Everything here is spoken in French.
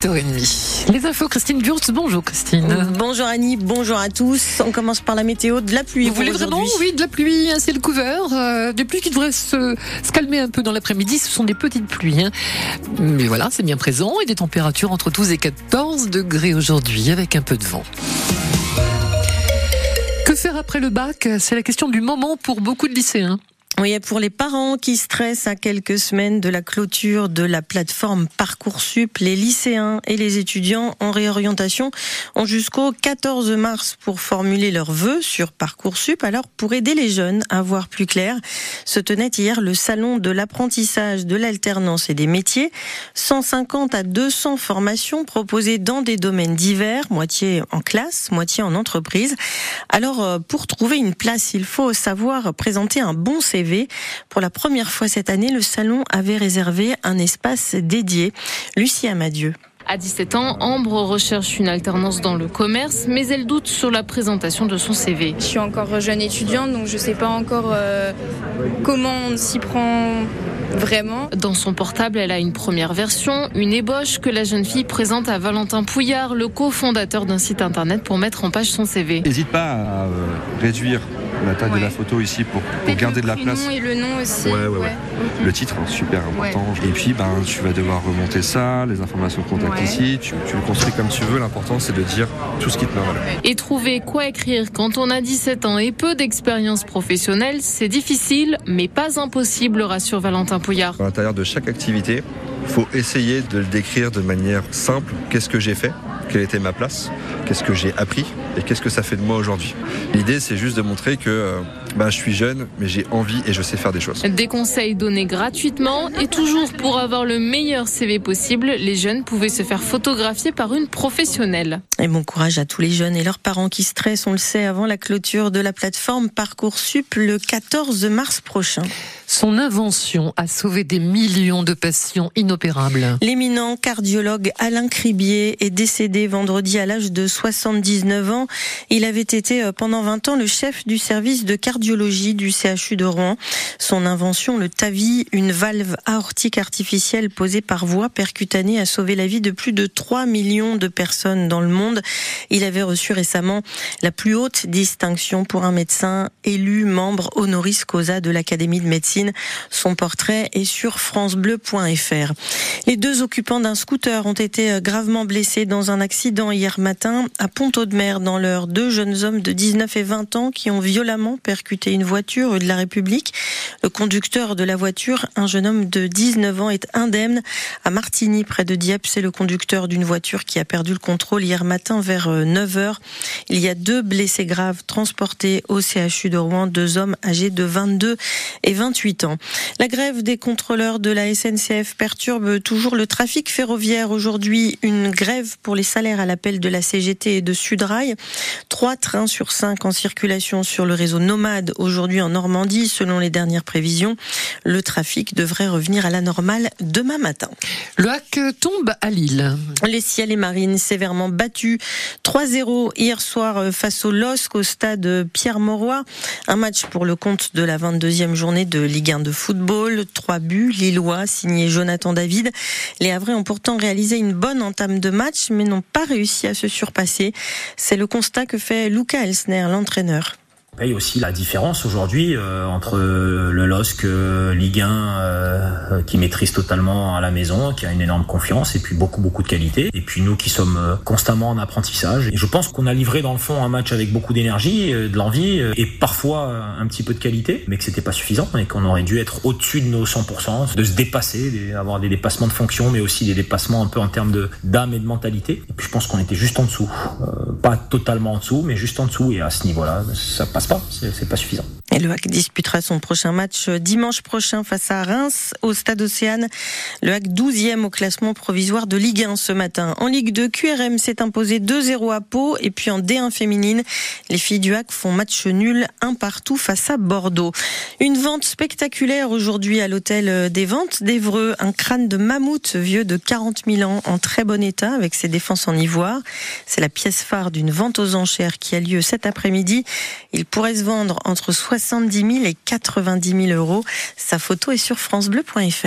8h30. Les infos, Christine Wurtz. Bonjour Christine. Bonjour Annie, bonjour à tous. On commence par la météo de la pluie. Vous voulez vraiment Oui, de la pluie, un ciel couvert. Euh, des pluies qui devraient se, se calmer un peu dans l'après-midi. Ce sont des petites pluies. Hein. Mais voilà, c'est bien présent. Et des températures entre 12 et 14 degrés aujourd'hui avec un peu de vent. Que faire après le bac? C'est la question du moment pour beaucoup de lycéens. Oui, pour les parents qui stressent à quelques semaines de la clôture de la plateforme Parcoursup, les lycéens et les étudiants en réorientation ont jusqu'au 14 mars pour formuler leurs vœux sur Parcoursup. Alors, pour aider les jeunes à voir plus clair, se tenait hier le salon de l'apprentissage, de l'alternance et des métiers. 150 à 200 formations proposées dans des domaines divers, moitié en classe, moitié en entreprise. Alors, euh, pour trouver une place, il faut savoir présenter un bon CV pour la première fois cette année, le salon avait réservé un espace dédié. Lucie Amadieu. À 17 ans, Ambre recherche une alternance dans le commerce, mais elle doute sur la présentation de son CV. Je suis encore jeune étudiante, donc je ne sais pas encore euh, comment on s'y prend vraiment. Dans son portable, elle a une première version, une ébauche que la jeune fille présente à Valentin Pouillard, le cofondateur d'un site internet pour mettre en page son CV. N'hésite pas à euh, la taille de la photo ici pour, garder de la place. et le nom aussi. Ouais, ouais, ouais. Le titre, hein, super important. Et puis, ben, tu vas devoir remonter ça, les informations de contact ici. Tu, le construis comme tu veux. L'important, c'est de dire tout ce qui te met Et trouver quoi écrire quand on a 17 ans et peu d'expérience professionnelle, c'est difficile, mais pas impossible, rassure Valentin Pouillard. À l'intérieur de chaque activité, il faut essayer de le décrire de manière simple. Qu'est-ce que j'ai fait? Quelle était ma place Qu'est-ce que j'ai appris et qu'est-ce que ça fait de moi aujourd'hui. L'idée, c'est juste de montrer que bah, je suis jeune, mais j'ai envie et je sais faire des choses. Des conseils donnés gratuitement et toujours pour avoir le meilleur CV possible, les jeunes pouvaient se faire photographier par une professionnelle. Et bon courage à tous les jeunes et leurs parents qui stressent, on le sait, avant la clôture de la plateforme Parcoursup le 14 mars prochain. Son invention a sauvé des millions de patients inopérables. L'éminent cardiologue Alain Cribier est décédé vendredi à l'âge de 79 ans. Il avait été euh, pendant 20 ans le chef du service de cardiologie du CHU de Rouen. Son invention, le TAVI, une valve aortique artificielle posée par voie percutanée, a sauvé la vie de plus de 3 millions de personnes dans le monde. Il avait reçu récemment la plus haute distinction pour un médecin élu membre honoris causa de l'Académie de médecine son portrait est sur francebleu.fr. Les deux occupants d'un scooter ont été gravement blessés dans un accident hier matin à Pont-Audemer dans l'heure. Deux jeunes hommes de 19 et 20 ans qui ont violemment percuté une voiture rue de la République. Le conducteur de la voiture, un jeune homme de 19 ans, est indemne. À Martigny, près de Dieppe, c'est le conducteur d'une voiture qui a perdu le contrôle hier matin vers 9 euh. Il y a deux blessés graves transportés au CHU de Rouen, deux hommes âgés de 22 et 28 ans. La grève des contrôleurs de la SNCF perturbe toujours le trafic ferroviaire. Aujourd'hui, une grève pour les salaires à l'appel de la CGT et de Sudrail. Trois trains sur cinq en circulation sur le réseau Nomade aujourd'hui en Normandie, selon les dernières prévisions. Le trafic devrait revenir à la normale demain matin. Le hack tombe à Lille. Les ciels et marines sévèrement battus. 3-0 hier soir face au LOSC au stade Pierre-Mauroy. Un match pour le compte de la 22e journée de Ligue Ligue 1 de football, trois buts, Lillois, signé Jonathan David. Les Havrais ont pourtant réalisé une bonne entame de match, mais n'ont pas réussi à se surpasser. C'est le constat que fait Luca Elsner, l'entraîneur paye aussi la différence aujourd'hui euh, entre le LOSC euh, Ligue 1 euh, qui maîtrise totalement à la maison, qui a une énorme confiance et puis beaucoup beaucoup de qualité. Et puis nous qui sommes constamment en apprentissage. Et je pense qu'on a livré dans le fond un match avec beaucoup d'énergie, de l'envie et parfois un petit peu de qualité, mais que c'était pas suffisant et qu'on aurait dû être au-dessus de nos 100%, de se dépasser, avoir des dépassements de fonction, mais aussi des dépassements un peu en termes de d'âme et de mentalité. Et puis je pense qu'on était juste en dessous, pas totalement en dessous, mais juste en dessous. Et à ce niveau-là, ça passe c'est pas suffisant. Le HAC disputera son prochain match euh, dimanche prochain face à Reims au Stade Océane. Le HAC 12e au classement provisoire de Ligue 1 ce matin. En Ligue 2, QRM s'est imposé 2-0 à Pau et puis en D1 féminine, les filles du HAC font match nul un partout face à Bordeaux. Une vente spectaculaire aujourd'hui à l'hôtel des ventes d'Evreux, un crâne de mammouth vieux de 40 000 ans en très bon état avec ses défenses en ivoire. C'est la pièce phare d'une vente aux enchères qui a lieu cet après-midi. Il pourrait se vendre entre 70 000 et 90 000 euros. Sa photo est sur francebleu.fr.